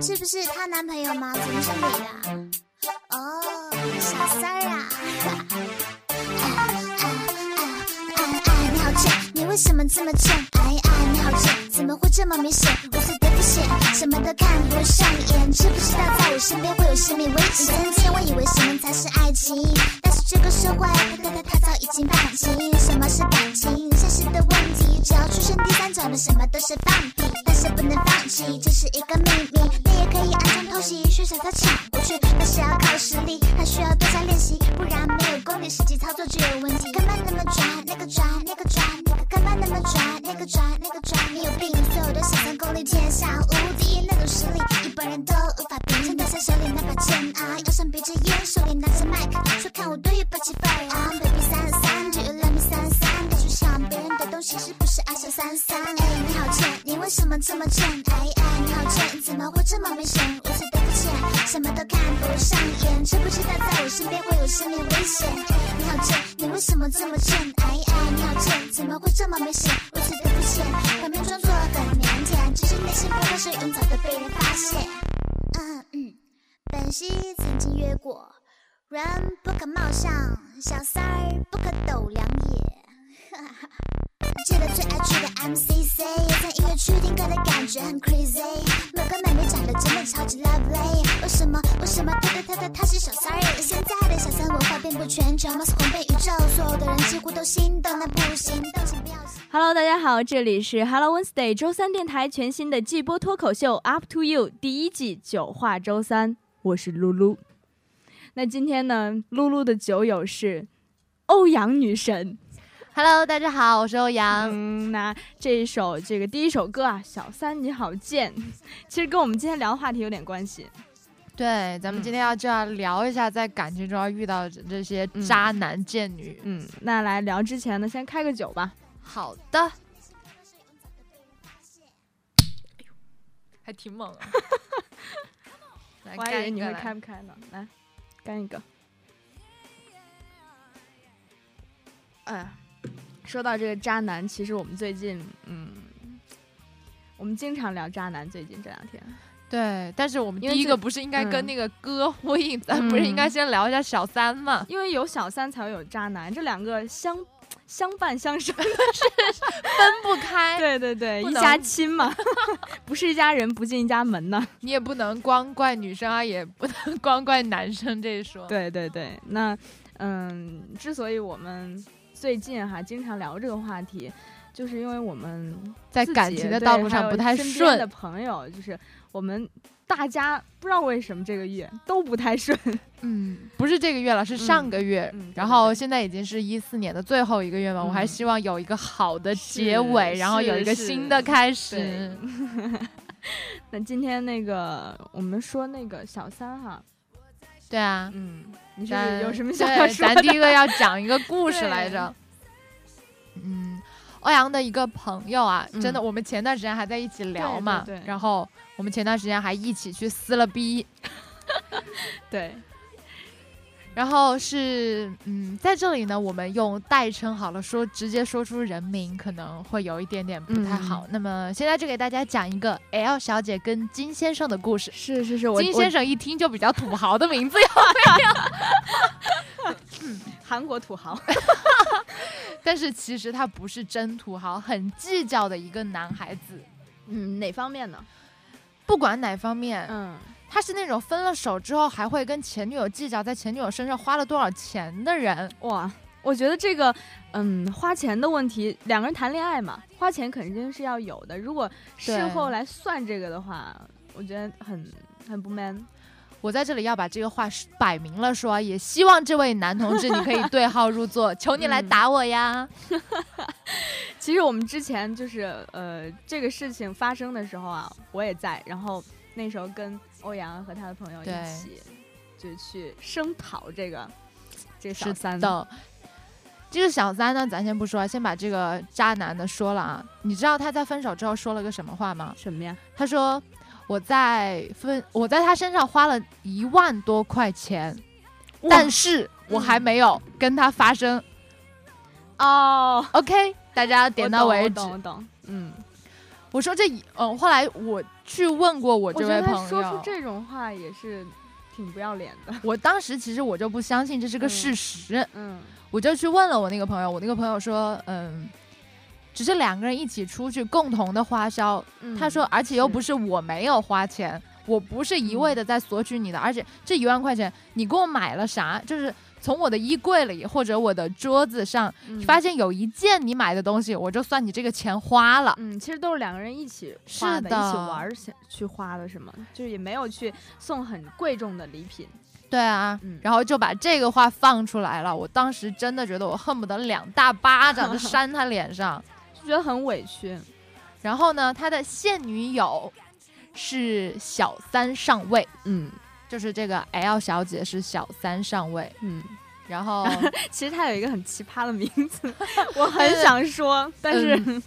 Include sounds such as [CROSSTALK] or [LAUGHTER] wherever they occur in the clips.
是不是她男朋友吗？怎么是你的？哦，小三儿啊！什么这么贱？哎哎，你好贱，怎么会这么明显？如此的肤浅，什么都看不上眼，知不知道在我身边会有生命危险？曾经我以为什么才是爱情，但是这个社会，它它它早已经放弃。什么是感情？现实的问题，只要出现第三者，那什么都是放屁。但是不能放弃，这是一个秘密。你也可以暗中偷袭，学着他抢过去，但是要靠实力，还需要多加练习，不然没有功底，实际操作就有问题。干嘛那么拽？那个拽，那个拽，干嘛那么拽？那个拽，那个拽，你有病！所有的想象功力天下无敌，那种实力一般人都无法比。趁他在手里那把剑啊，腰上别着烟，手里拿着麦克，说看我多有霸气范儿啊！Baby 三三，Do you love me 三三？别去抢别人的东西，是不是爱上三三？哎，你好贱，你为什么这么贱？哎哎，你好贱，怎么会这么明显？什么都看不上眼，知不知道在我身边会有生命危险？你好贱，你为什么这么贱？哎哎，你好贱，怎么会这么明显？如此的肤浅，表面装作很腼腆，其实内心不会是永早的被人发现。嗯嗯，本兮曾经约过，人不可貌相，小三儿不可斗量也。哈哈记得最爱去的 MCC，在音乐区听歌的感觉很 crazy。某个妹妹长得真的超级 lovely，为什么？为什么她她她她她是小三儿？现在的小三文化遍布全球，貌似红遍宇宙，所有的人几乎都心动，那不行动，请不要心。Hello，大家好，这里是 Hello Wednesday 周三电台全新的季播脱口秀 Up to You 第一季九话周三，我是露露。那今天呢，露露的酒友是欧阳女神。Hello，大家好，我是欧阳。嗯，那这一首这个第一首歌啊，《小三你好贱》，[LAUGHS] 其实跟我们今天聊的话题有点关系。对，咱们今天要就要聊一下在感情中要遇到的这些嗯渣男贱女。嗯，那来聊之前呢，先开个酒吧。好的，还挺猛啊！[LAUGHS] 来我还以为你会开不开呢。来，干一个。哎呀，说到这个渣男，其实我们最近，嗯，我们经常聊渣男。最近这两天，对，但是我们第一个不是应该跟嗯那个歌呼应，咱不是应该嗯先聊一下小三吗？因为有小三才会有渣男，这两个相相伴相生。[LAUGHS] 是分不开，对对对，一家亲嘛，[LAUGHS] 不是一家人不进一家门呢。你也不能光怪女生啊，也不能光怪男生这一说。对对对，那嗯，之所以我们最近哈经常聊这个话题，就是因为我们在感情的道路上不太顺的顺，朋友就是我们大家不知道为什么这个月都不太顺。[LAUGHS] 嗯，不是这个月了，是上个月。然后现在已经是一四年的最后一个月嘛，我还嗯希望有一个好的结尾，然后有一个新的开始。[LAUGHS] 那今天那个我们说那个小三哈，对啊，嗯，你有什么想要说的？咱第一个要讲一个 [LAUGHS] 故事来着。嗯，欧阳的一个朋友啊，真的，嗯我们前段时间还在一起聊嘛，对对然后我们前段时间还一起去撕了逼，[LAUGHS] 对，然后是，嗯，在这里呢，我们用代称好了，说直接说出人名可能会有一点点不太好。那么现在就给大家讲一个 L 小姐跟金先生的故事。是是是，金先生一听就比较土豪的名字，[LAUGHS] 韩国土豪，[LAUGHS] 但是其实他不是真土豪，很计较的一个男孩子。嗯，哪方面呢？不管哪方面，嗯，他是那种分了手之后还会跟前女友计较在前女友身上花了多少钱的人。哇，我觉得这个，嗯，花钱的问题，两个人谈恋爱嘛，花钱肯定是要有的。如果事后来算这个的话，我觉得很很不 man。我在这里要把这个话摆明了说，也希望这位男同志你可以对号入座，求你来嗯打我呀！[LAUGHS] 其实我们之前就是呃这个事情发生的时候啊，我也在，然后那时候跟欧阳和他的朋友一起就去声讨这个这个小三。的，这个小三呢，咱先不说，先把这个渣男的说了啊。你知道他在分手之后说了个什么话吗？什么呀？他说：“我在分，我在他身上花了一万多块钱，但是我还没有跟他发生。哦，OK，大家点到为止。懂嗯我说这嗯，后来我去问过我这位朋友，说出这种话也是挺不要脸的。我当时其实我就不相信这是个事实，嗯，我就去问了我那个朋友，我那个朋友说，嗯，只是两个人一起出去共同的花销，他说，而且又不是我没有花钱，我不是一味的在索取你的，而且这一万块钱你给我买了啥？就是。从我的衣柜里或者我的桌子上发现有一件你买的东西，我就算你这个钱花了。嗯，其实都是两个人一起花的，一起玩去花的，是吗？就是也没有去送很贵重的礼品。对啊，然后就把这个话放出来了。我当时真的觉得我恨不得两大巴掌就扇他脸上，[LAUGHS] 就觉得很委屈。然后呢，他的现女友是小三上位。嗯。就是这个 L 小姐是小三上位，嗯，然后 [LAUGHS] 其实她有一个很奇葩的名字，[LAUGHS] 我很想说，但是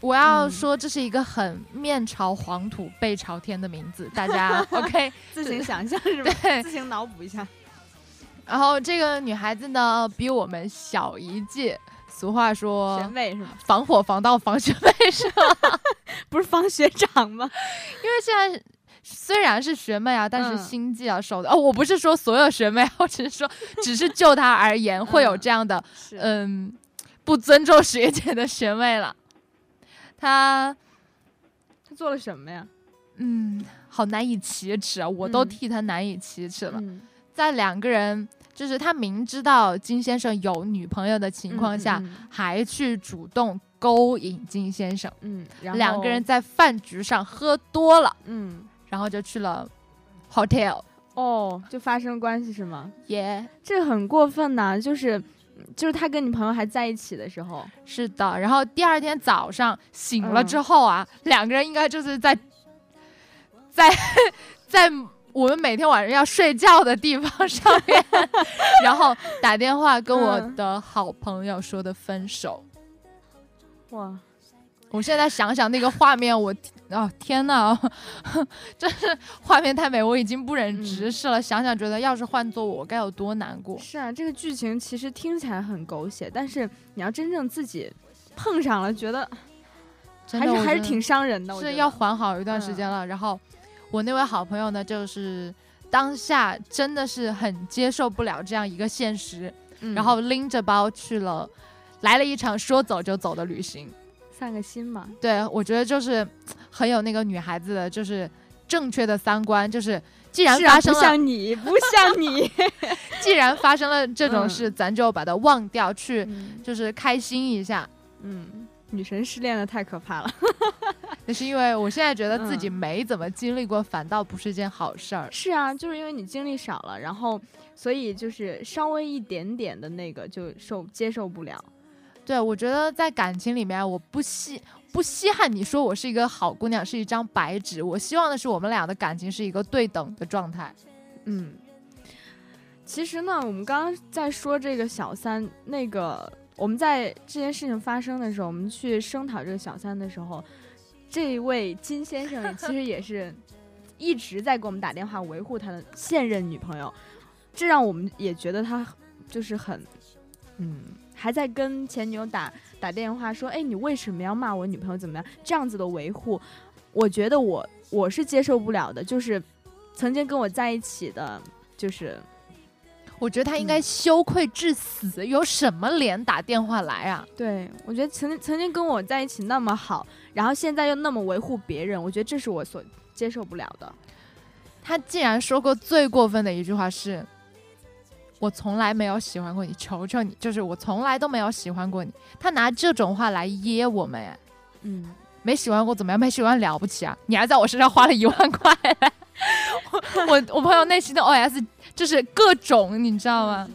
我要说这是一个很面朝黄土背朝天的名字，大家 [LAUGHS] OK 自行想象是吧？对，自行脑补一下。然后这个女孩子呢比我们小一届，俗话说学妹是吗？防火防盗防学妹是吗？不是防学长吗？因为现在。虽然是学妹啊，但是心计要收的哦。我不是说所有学妹，[LAUGHS] 我只是说，只是就她而言，会有这样的嗯不尊重学姐的学妹了。她她做了什么呀？嗯，好难以启齿啊！我都替她难以启齿了。在两个人就是他明知道金先生有女朋友的情况下，还去主动勾引金先生。嗯，两个人在饭局上喝多了。嗯。然后就去了 hotel 哦，就发生关系是吗？耶，这很过分呐！就是，就是他跟你朋友还在一起的时候，是的。然后第二天早上醒了之后啊，两个人应该就是在，在 [LAUGHS] 在我们每天晚上要睡觉的地方上面，[LAUGHS] 然后打电话跟我的好朋友说的分手。哇！我现在想想那个画面，我哦天呐，[LAUGHS] 真是画面太美，我已经不忍直视了。想想觉得，要是换做我，该有多难过。是啊，这个剧情其实听起来很狗血，但是你要真正自己碰上了，觉得还是还是挺伤人的。是要缓好一段时间了。然后我那位好朋友呢，就是当下真的是很接受不了这样一个现实，然后拎着包去了，来了一场说走就走的旅行。散个心嘛，对我觉得就是很有那个女孩子的，就是正确的三观，就是既然发生了，不像你，不像你 [LAUGHS] [LAUGHS] 既然发生了这种事，咱就把它忘掉，去就是开心一下。嗯，女神失恋的太可怕了，[LAUGHS] 那是因为我现在觉得自己没怎么经历过，反倒不是一件好事儿。是啊，就是因为你经历少了，然后所以就是稍微一点点的那个就受接受不了。对，我觉得在感情里面，我不稀不稀罕你说我是一个好姑娘，是一张白纸。我希望的是我们俩的感情是一个对等的状态。嗯，其实呢，我们刚刚在说这个小三，那个我们在这件事情发生的时候，我们去声讨这个小三的时候，这位金先生其实也是 [LAUGHS] 一直在给我们打电话维护他的现任女朋友，这让我们也觉得他就是很，嗯。还在跟前女友打打电话说：“哎，你为什么要骂我女朋友？怎么样？这样子的维护，我觉得我我是接受不了的。就是曾经跟我在一起的，就是我觉得他应该羞愧至死，有什么脸打电话来啊？对我觉得曾曾经跟我在一起那么好，然后现在又那么维护别人，我觉得这是我所接受不了的。他竟然说过最过分的一句话是。”我从来没有喜欢过你，求求你，就是我从来都没有喜欢过你。他拿这种话来噎我们，哎，嗯，没喜欢过怎么样？没喜欢了不起啊？你还在我身上花了一万块，我我我朋友内心的 OS 就是各种，你知道吗？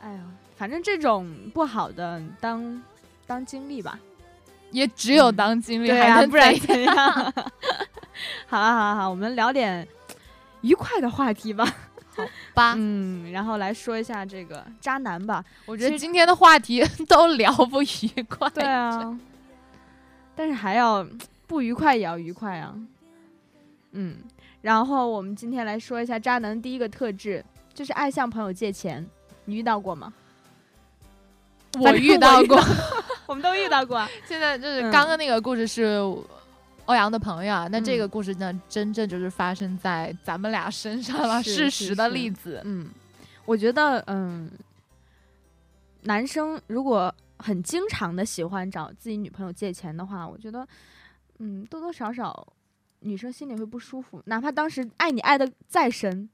哎呦，反正这种不好的当当经历吧，也只有当经历，不然怎样？[LAUGHS] 好了好了好，我们聊点愉快的话题吧。[LAUGHS] 好吧，嗯，然后来说一下这个渣男吧。我觉得今天的话题 [LAUGHS] 都聊不愉快。对啊，[LAUGHS] 但是还要不愉快也要愉快啊。嗯，然后我们今天来说一下渣男第一个特质，就是爱向朋友借钱。你遇到过吗？我遇到过，我们都遇到过。现在就是嗯刚刚那个故事是欧阳的朋友啊，那这嗯。个故事呢，真正就是发生在咱们俩身上了，事实的例子。嗯，我觉得，嗯，男生如果很经常的喜欢找自己女朋友借钱的话，我觉得，嗯，多多少少女生心里会不舒服，哪怕当时爱你爱的再深。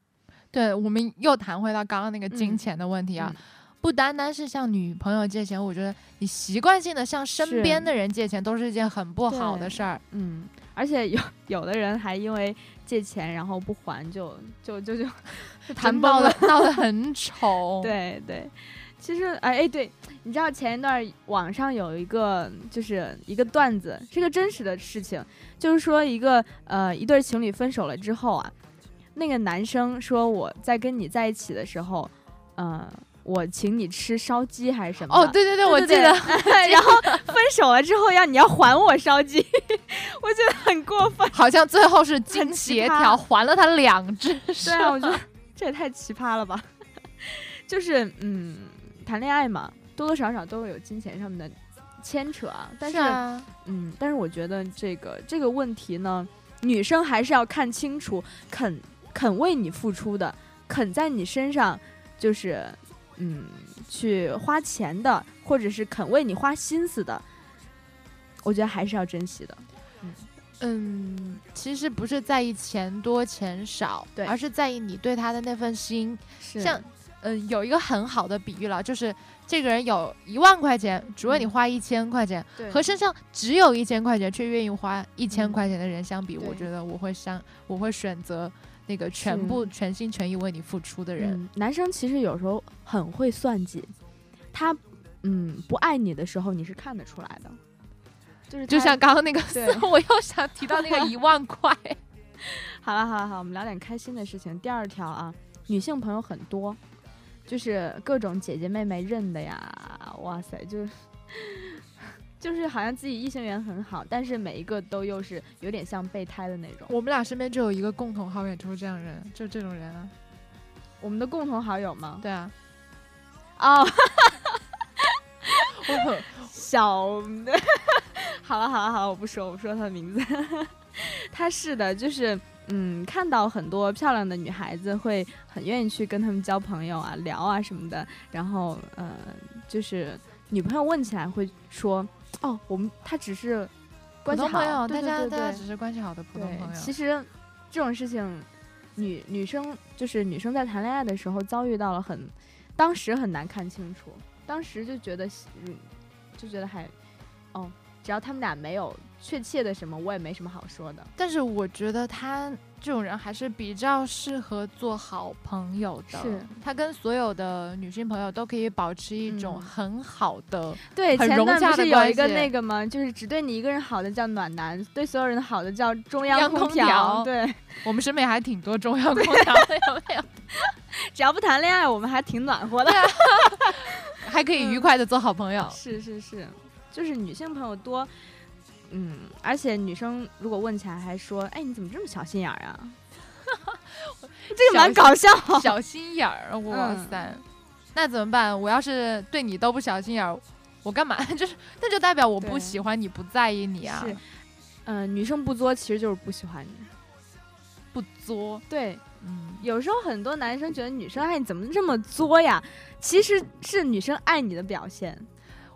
对，我们又谈回到刚刚那个金嗯。钱的问题啊，嗯不单单是向女朋友借钱，我觉得你习惯性的向身边的人借钱，都是一件很不好的事儿。嗯，而且有 [LAUGHS] 有的人还因为借钱然后不还就就就就 [LAUGHS] 就谈真闹崩了。闹得很丑。[LAUGHS] 对对，其实哎哎，对，你知道前一段网上有一个就是一个段子，是个真实的事情，就是说一个呃一对情侣分手了之后啊，那个男生说我在跟你在一起的时候，呃，我请你吃烧鸡还是什么？哦，对对对，我记得。[LAUGHS] 然后分手了之后要你要还我烧鸡，我觉得很过分。好像最后是经协调还了他两只对啊，我觉得这也太奇葩了吧！[LAUGHS] 就是嗯，谈恋爱嘛，多多少少都会有金钱上面的牵扯啊。但是，啊，嗯，但是我觉得这个这个问题呢，女生还是要看清楚，肯肯为你付出的，肯在你身上就是嗯去花钱的，或者是肯为你花心思的，我觉得还是要珍惜的。嗯，其实不是在意钱多钱少，对。而是在意你对他的那份心。是。像嗯，有一个很好的比喻了，就是这个人有一万块钱，只为你嗯花一千块钱，对。和身上只有一千块钱却愿意花一千嗯。块钱的人相比，我觉得我会相我会选择那个全部全心全意为你付出的人。嗯，男生其实有时候很会算计，他嗯不爱你的时候，你是看得出来的，就是就像刚刚那个，[LAUGHS] 我又想提到那个 [LAUGHS] 一万块，好了好了好，我们聊点开心的事情。第二条啊，女性朋友很多，就是各种姐姐妹妹认的呀，哇塞，就是。就是好像自己异性缘很好，但是每一个都又是有点像备胎的那种。我们俩身边就有一个共同好友，就是这样人，就这种人啊。我们的共同好友吗？对啊，哦，[LAUGHS] [LAUGHS] 小，[LAUGHS] 好了好了好了，我不说我不说他的名字。他是的，就是嗯，看到很多漂亮的女孩子会很愿意去跟他们交朋友啊、聊啊什么的，然后呃，就是女朋友问起来会说，哦，我们他只是普关系好，大家对对对大家只是关系好的普通朋友。对，其实这种事情，女女生就是女生在谈恋爱的时候遭遇到了很，当时很难看清楚，当时就觉得，嗯，就觉得还，哦，只要他们俩没有确切的什么，我也没什么好说的。但是我觉得他这种人还是比较适合做好朋友的。是他跟所有的女性朋友都可以保持一种嗯很好的。对，很融洽的不是有的关系一个那个吗？就是只对你一个人好的叫暖男，对所有人好的叫中央央空调。调对，我们身边还挺多中央空调的，有没有？[LAUGHS] 只要不谈恋爱，我们还挺暖和的。[LAUGHS] 还可以愉快的做好朋友。是是是，就是女性朋友多，嗯，而且女生如果问起来还说，哎，你怎么这么小心眼儿啊？[LAUGHS] 这个蛮搞笑。小心眼儿，哇嗯塞！那怎么办？我要是对你都不小心眼儿，我干嘛？[LAUGHS] 就是那就代表我不喜欢你，不在意你啊，是，嗯、女生不作其实就是不喜欢你。不作。对，嗯，有时候很多男生觉得女生爱你怎么这么作呀？其实是女生爱你的表现。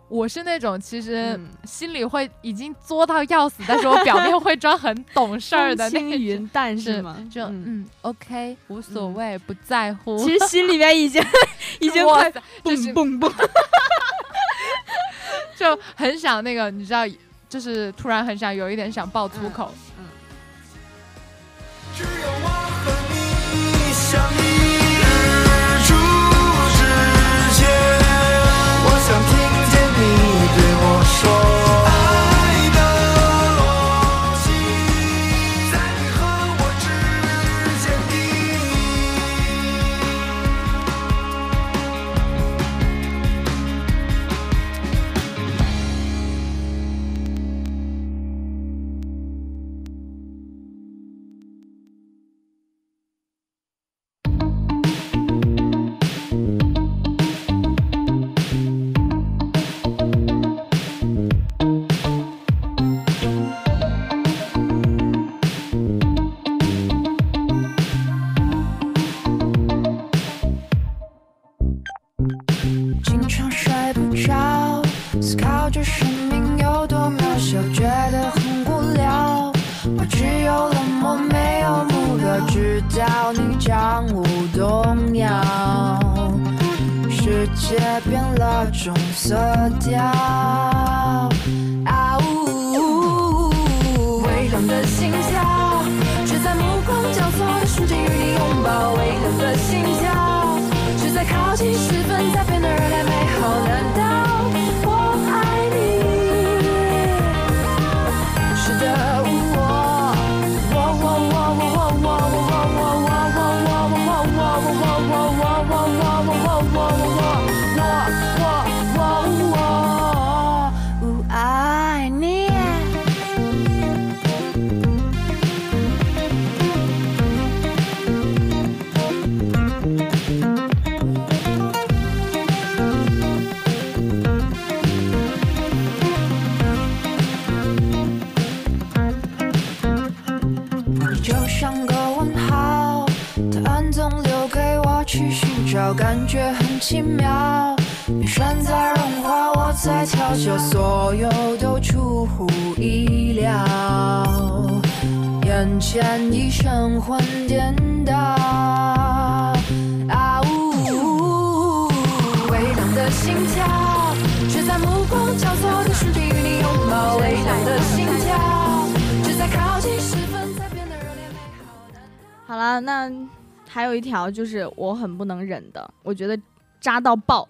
我是那种其实嗯心里会已经作到要死，但是我表面会装很懂事儿的风那种。轻云淡是吗？就嗯嗯，OK，无所嗯谓，不在乎。其实心里面已经 [LAUGHS] 已经快蹦蹦蹦。[LAUGHS] 就很想那个，你知道，就是突然很想有一点想爆粗口。只有说。神魂颠倒，啊呜，微凉的心跳，却在目光交错的瞬间与你拥抱。微凉的心跳，只在靠近时分才变得热烈美好。好了，那还有一条就是我很不能忍的，我觉得渣到爆，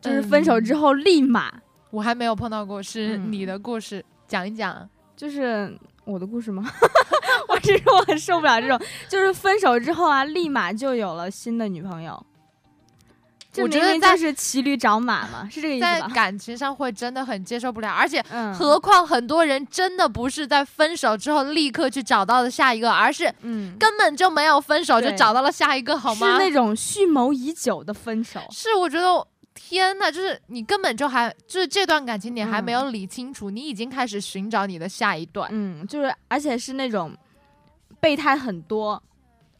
就是分手之后立马、我还没有碰到过，是嗯你的故事，讲一讲。就是我的故事吗？[LAUGHS] 我是说我很受不了这种，就是分手之后啊，立马就有了新的女朋友。我觉得就是骑驴找马嘛，是这个意在思吧？感情上会真的很接受不了，而且嗯，何况很多人真的不是在分手之后立刻去找到的下一个，而是嗯，根本就没有分手就找到了下一个，好吗？是那种蓄谋已久的分手。是，我觉得天呐，就是你根本就还就是这段感情你还没嗯有理清楚，你已经开始寻找你的下一段。嗯，就是而且是那种备胎很多，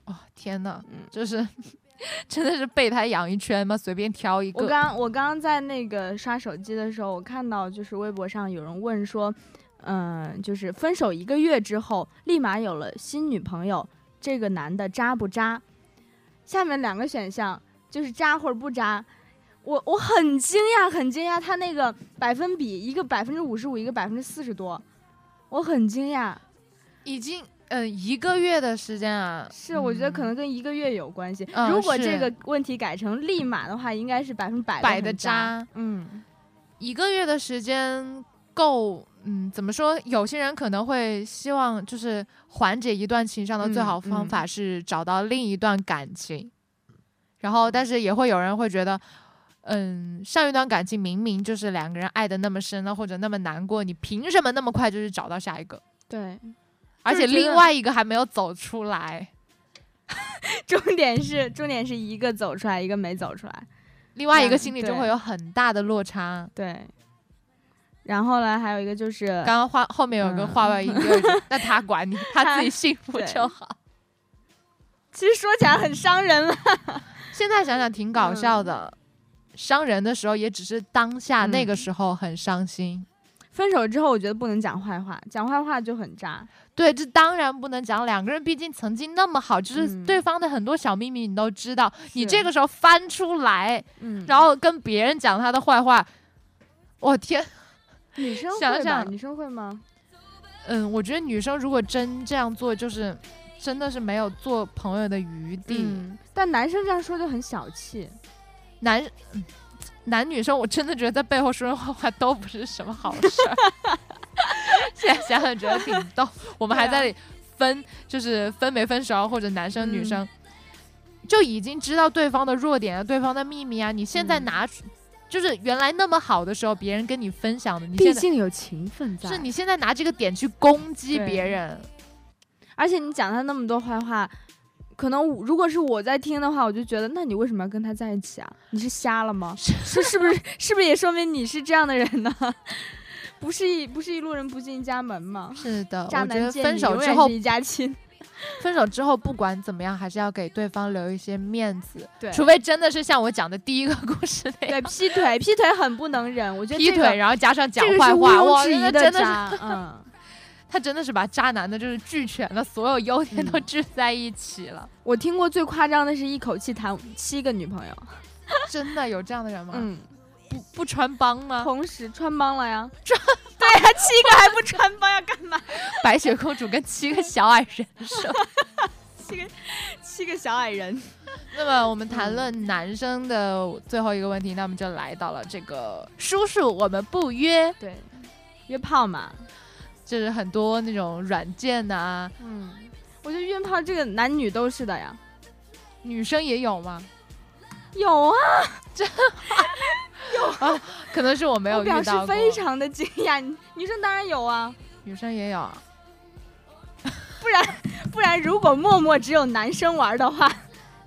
哦，天呐，嗯就是 [LAUGHS] 真的是备胎养一圈吗？随便挑一个。我刚我刚刚在那个刷手机的时候，我看到就是微博上有人问说，嗯、就是分手一个月之后，立马有了新女朋友，这个男的渣不渣？下面两个选项就是渣或者不渣。我我很惊讶，很惊讶，他那个百分比，一个百分之五十五，一个百分之四十多，我很惊讶。已经嗯、呃一个月的时间啊，是，我觉得可嗯能跟一个月有关系。嗯如果这个问题改成立马的话，应该是百分百百的渣。嗯，一个月的时间够，嗯，怎么说？有些人可能会希望就是缓解一段情伤的最嗯好方嗯法是找到另一段感情，然后但是也会有人会觉得。嗯，上一段感情明明就是两个人爱的那么深了，或者那么难过，你凭什么那么快就是找到下一个？对。而且另外一个还没有走出来，[LAUGHS] 重点是重点是一个走出来，一个没走出来。另外一个心里就会有很大的落差。对。然后呢，还有一个就是，刚刚话后面有个嗯话外音，[LAUGHS] 那他管你，他他自己幸福就好。其实说起来很伤人了。现在想想挺搞笑的，伤人的时候也只是当下那个嗯时候很伤心。分手之后，我觉得不能讲坏话，讲坏话就很渣。对，这当然不能讲，两个人毕竟曾经那么好，就是嗯对方的很多小秘密你都知道，你这个时候翻出来，嗯，然后跟别人讲他的坏话，我天，女生想？想女生会吗？嗯，我觉得女生如果真这样做，就是真的是没有做朋友的余地。嗯，但男生这样说就很小气。男、嗯男女生，我真的觉得在背后说人坏话都不是什么好事儿。[LAUGHS] 现在想想觉得挺逗，我们还在分，就是分没分手或者男生女嗯生，就已经知道对方的弱点啊，对方的秘密啊。你现在嗯拿出，就是原来那么好的时候，别人跟你分享的，你毕竟有情分在。是你现在拿这个点去攻击别人，而且你讲他那么多坏话，可能我如果是我在听的话，我就觉得，那你为什么要跟他在一起啊？你是瞎了吗？是是不是是不是也说明你是这样的人呢？[LAUGHS] 不是一不是一路人不进一家门吗？是的，渣我觉得分手之后一家亲。分手之后不管怎么样，还是要给对方留一些面子，对除非真的是像我讲的第一个故事那样。对劈腿，劈腿很不能忍。我觉得劈这个腿，然后加上讲坏话，哇，真的是渣。嗯，他真的是把渣男的就是俱全了，所有优点都嗯聚在一起了。我听过最夸张的是一口气谈七个女朋友，真的有这样的人吗？嗯，不不穿帮吗？同时穿帮了呀，穿对呀，七个还不穿帮要干嘛？[LAUGHS] 白雪公主跟七个小矮人是吧？[LAUGHS] 七个七个小矮人，那么我们谈论男生的最后一个问题，那我们就来到了这个叔叔，我们不约，对，约炮嘛，就是很多那种软件呐、嗯，我觉得约炮这个男女都是的呀，女生也有吗？有啊，[LAUGHS] 有啊可能是我没有表示遇到过，非常的惊讶，女生当然有啊，女生也有啊。[LAUGHS] 不然如果陌陌只有男生玩的话，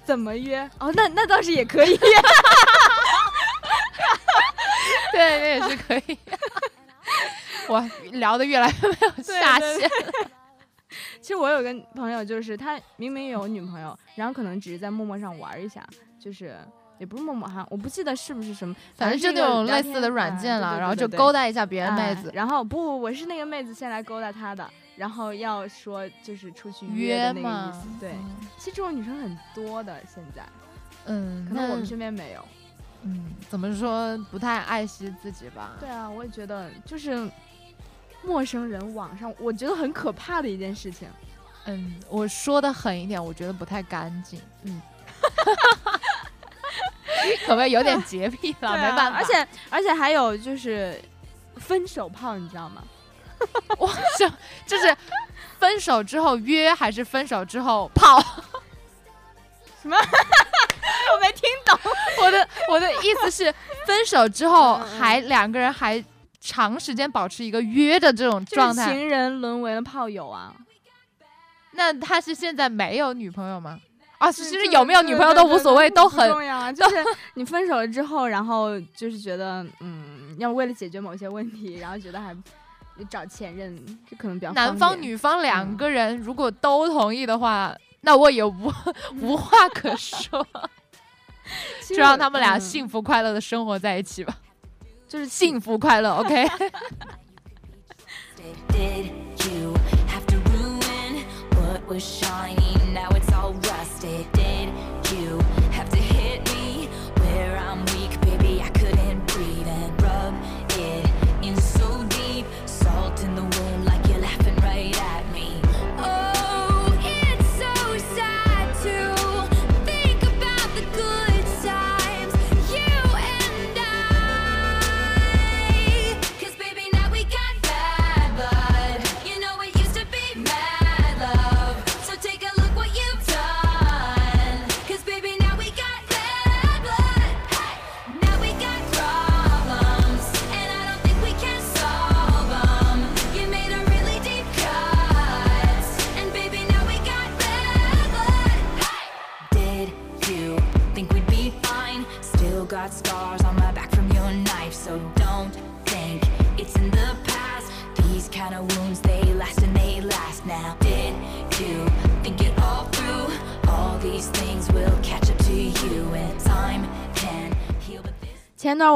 怎么约？哦，那那倒是也可以。[LAUGHS] 对，那也是可以。我聊的越来越没有下对限。[LAUGHS] 其实我有个朋友，就是他明明有女朋友，然后可能只是在陌陌上玩一下，就是也不是陌陌哈，我不记得是不是什么，反正就那种类似的软件了，然后就勾搭搭一下别人妹子。然后不不，我是那个妹子先来勾搭他的，然后要说就是出去约的那个嘛意思。对，嗯其实这种女生很多的，现在嗯，可能我们身边没有。嗯，怎么说不太爱惜自己吧？对啊，我也觉得就是陌生人网上，我觉得很可怕的一件事情。嗯，我说的狠一点，我觉得不太干净。嗯，[LAUGHS] 可不可以有点洁癖了？啊没办法，而且而且还有就是分手炮，你知道吗？[LAUGHS] 我就就是分手之后约，还是分手之后泡？[LAUGHS] 我没听懂。我的我的意思是，分手之后还两个人还长时间保持一个约的这种状态，情人沦为了炮友啊！那他是现在没有女朋友吗？啊，其实有没有女朋友都无所谓，都很重要啊。就是你分手了之后，然后就是觉得，嗯，要为了解决某些问题，然后觉得还找前任，就可能比较男方女方两个人如果都同意的话，那我也无 [LAUGHS] 无话可说，就让他们俩嗯幸福快乐的生活在一起吧，就是幸福快乐，OK。[LAUGHS]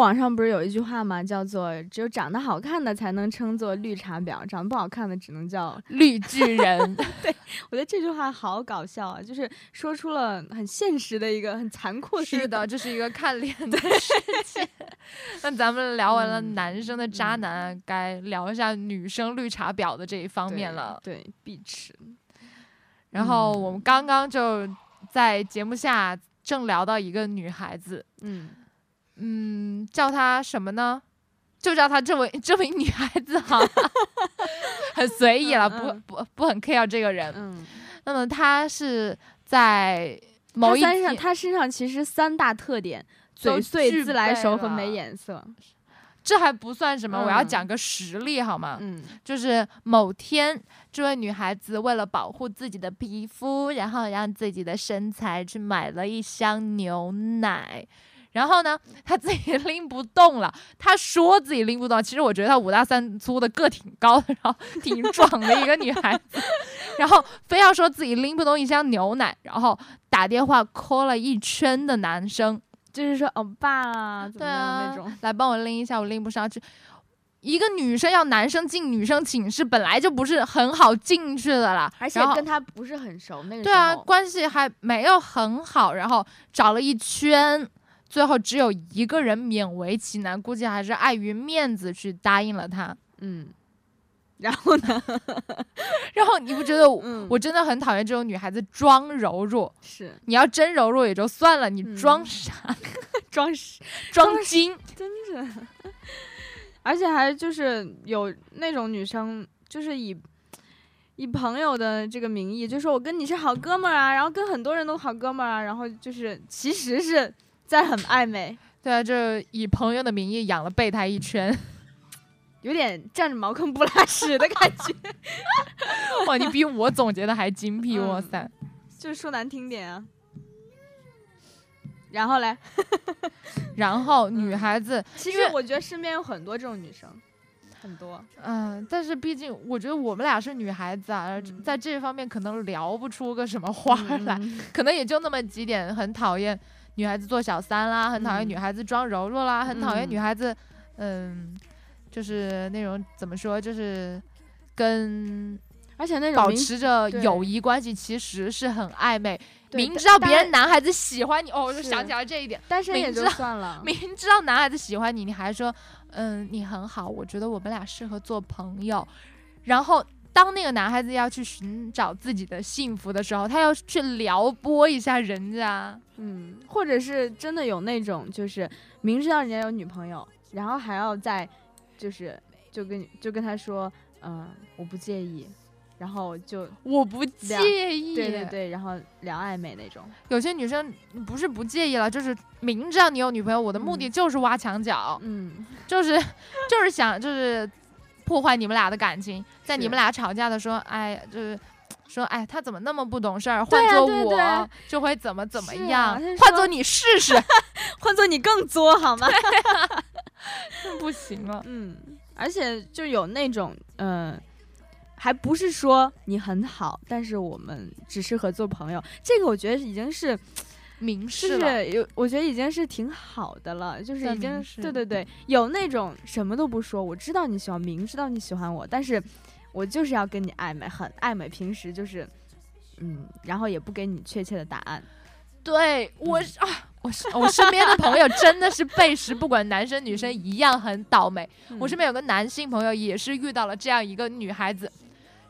网上不是有一句话吗？叫做“只有长得好看的才能称作绿茶婊，长得不好看的只能叫 [LAUGHS] 绿巨人，[LAUGHS] ”。对我觉得这句话好搞笑啊，就是说出了很现实的一个很残酷是的，这是一个看脸的世界。[LAUGHS] 那咱们聊完了嗯男生的渣男，该聊一下女生绿茶婊的这一方面了。对，对必吃。然后嗯我们刚刚就在节目下正聊到一个女孩子，嗯，嗯，叫她什么呢？就叫她这位 [LAUGHS] 这位女孩子好了，[LAUGHS] 很随意了，不不不很 care 这个人。嗯，那么她是在某一他身上天，她身上其实三大特点：嘴碎、自来熟和没了眼色。这还不算什么，我要嗯讲个实例好吗？嗯就是某天，这位女孩子为了保护自己的皮肤，然后让自己的身材去买了一箱牛奶。然后呢，她自己拎不动了。她说自己拎不动，[LAUGHS] 其实我觉得她五大三粗的，个挺高的，然后挺壮的一个女孩子，[LAUGHS] 然后非要说自己拎不动一箱牛奶，然后打电话 call 了一圈的男生，就是说欧巴啊，怎么样对啊那种。，来帮我拎一下，我拎不上去。一个女生要男生进女生寝室，本来就不是很好进去的啦，而且跟他不是很熟，那个对啊，关系还没有很好，然后找了一圈，最后只有一个人勉为其难，估计还是碍于面子去答应了他。嗯，然后呢，[LAUGHS] 然后你不觉得我,、嗯我真的很讨厌这种女孩子装柔弱？是你要真柔弱也就算了，你嗯 [LAUGHS] 装傻、装饰，装精，真是，而且还就是有那种女生，就是以以朋友的这个名义，就说我跟你是好哥们儿啊，然后跟很多人都好哥们儿啊，然后就是其实是在很暧昧，对啊，就以朋友的名义养了备胎一圈。有点占着茅坑不拉屎的感觉，[LAUGHS] 哇，你比我总结的还精辟，哇嗯塞！就是说难听点啊。然后嘞，然后女孩子，其实我觉得身边有很多这种女生，很多。嗯、但是毕竟我觉得我们俩是女孩子啊，嗯在这方面可能聊不出个什么花来，嗯可能也就那么几点，很讨厌女孩子做小三啦，很讨厌嗯女孩子装柔弱啦，很讨厌嗯女孩子，嗯，就是那种怎么说，就是跟而且那种保持着友谊关系，其实是很暧昧。明知道别人男孩子喜欢你，哦，我就想起来这一点。单身也就明知道算了，[LAUGHS] 明知道男孩子喜欢你，你还说，嗯，你很好，我觉得我们俩适合做朋友。然后当那个男孩子要去寻找自己的幸福的时候，他要去撩拨一下人家。嗯，或者是真的有那种，就是明知道人家有女朋友，然后还要在，就是就跟你就跟他说，嗯、我不介意，然后就我不介意，对对对，然后聊暧昧那种，有些女生不是不介意了，就是明知道你有女朋友，我的目的嗯。就是挖墙脚，嗯，就是就是想就是破坏你们俩的感情，在你们俩吵架的时候，哎，就是。说，哎，他怎么那么不懂事儿？换做我、就会怎么怎么样？换说做你试试，[LAUGHS] 换做你更作好吗？[LAUGHS] 不行了。嗯，而且就有那种，嗯、还不是说你很好，但是我们只适合做朋友，这个我觉得已经是就明示了，是有，我觉得已经是挺好的了，就是已经对对对，有那种什么都不说，我知道你喜欢，明知道你喜欢我，但是我就是要跟你暧昧，很暧昧，平时就是嗯，然后也不给你确切的答案，对我嗯啊，我是我身边的朋友真的是背时，不管男生女生一样很倒霉。我身边边有个男性朋友也是遇到了这样一个女孩子，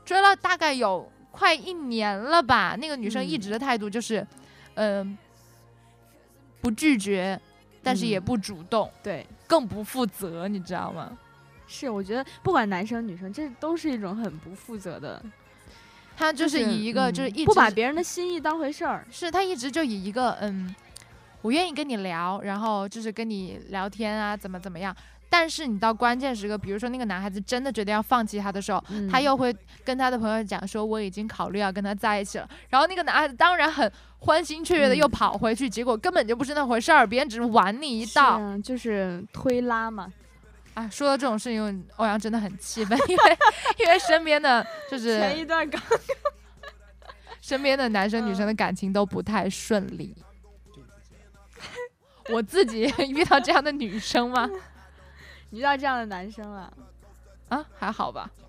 追了大概有快一年了吧。那个女生一嗯直的态度就是，嗯、不拒绝，但是也嗯不主动，对。更不负责，你知道吗？是，我觉得不管男生女生，这都是一种很不负责的，他就是以一个嗯就是一直不把别人的心意当回事儿。是他一直就以一个嗯，我愿意跟你聊，然后就是跟你聊天啊，怎么怎么样。但是你到关键时刻，比如说那个男孩子真的决定要放弃他的时候，他嗯又会跟他的朋友讲说我已经考虑要跟他在一起了。然后那个男孩子当然很欢欣雀跃的嗯又跑回去，结果根本就不是那回事儿，别人只是玩你一道。是啊就是推拉嘛，啊，说到这种事情，欧阳真的很气愤，[LAUGHS] 因为因为身边的就是前一段刚身边的男生女生的感情都不太顺利。[LAUGHS] 我自己遇到这样的女生吗？遇到这样的男生了，啊，还好吧。[LAUGHS]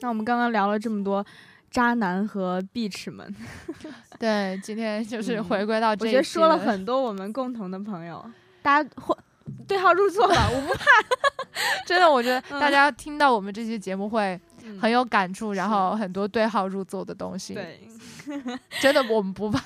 那我们刚刚聊了这么多，渣男和 beach 们，[LAUGHS] 对，今天就是嗯回归到这一期我觉得说了很多我们共同的朋友，大家或对号入座吧，[LAUGHS] 我不怕。[LAUGHS] 真的，我觉得嗯大家听到我们这期节目会嗯。很有感触，然后很多对号入座的东西。，对，真的我们不怕。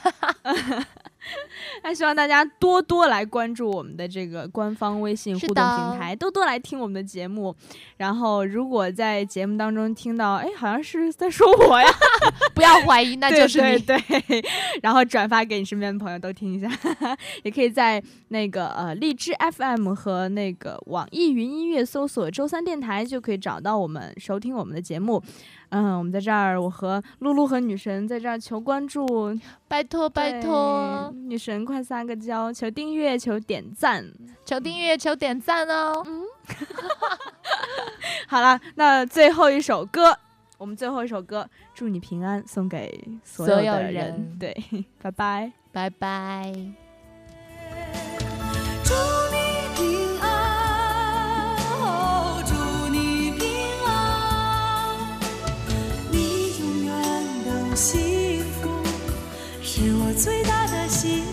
[LAUGHS] 那希望大家多多来关注我们的这个官方微信互动平台，多多来听我们的节目。然后，如果在节目当中听到，哎，好像是在说我呀，[LAUGHS] 不要怀疑，那就是你。对对对，[LAUGHS] 然后转发给你身边的朋友都听一下，[LAUGHS] 也可以在那个呃荔枝 FM 和那个网易云音乐搜索“周三电台”就可以找到我们，收听我们的节目。嗯，我们在这儿，我和露露和女神在这儿求关注，拜托拜托，女神快撒个娇，求订阅，求点赞。求订阅，求点赞哦。嗯 [LAUGHS] 好了，那最后一首歌，我们最后一首歌，祝你平安，送给所有人。[LAUGHS] 对，拜拜拜拜。祝你平安。祝你平安。你永远都幸福。是我最大的幸福。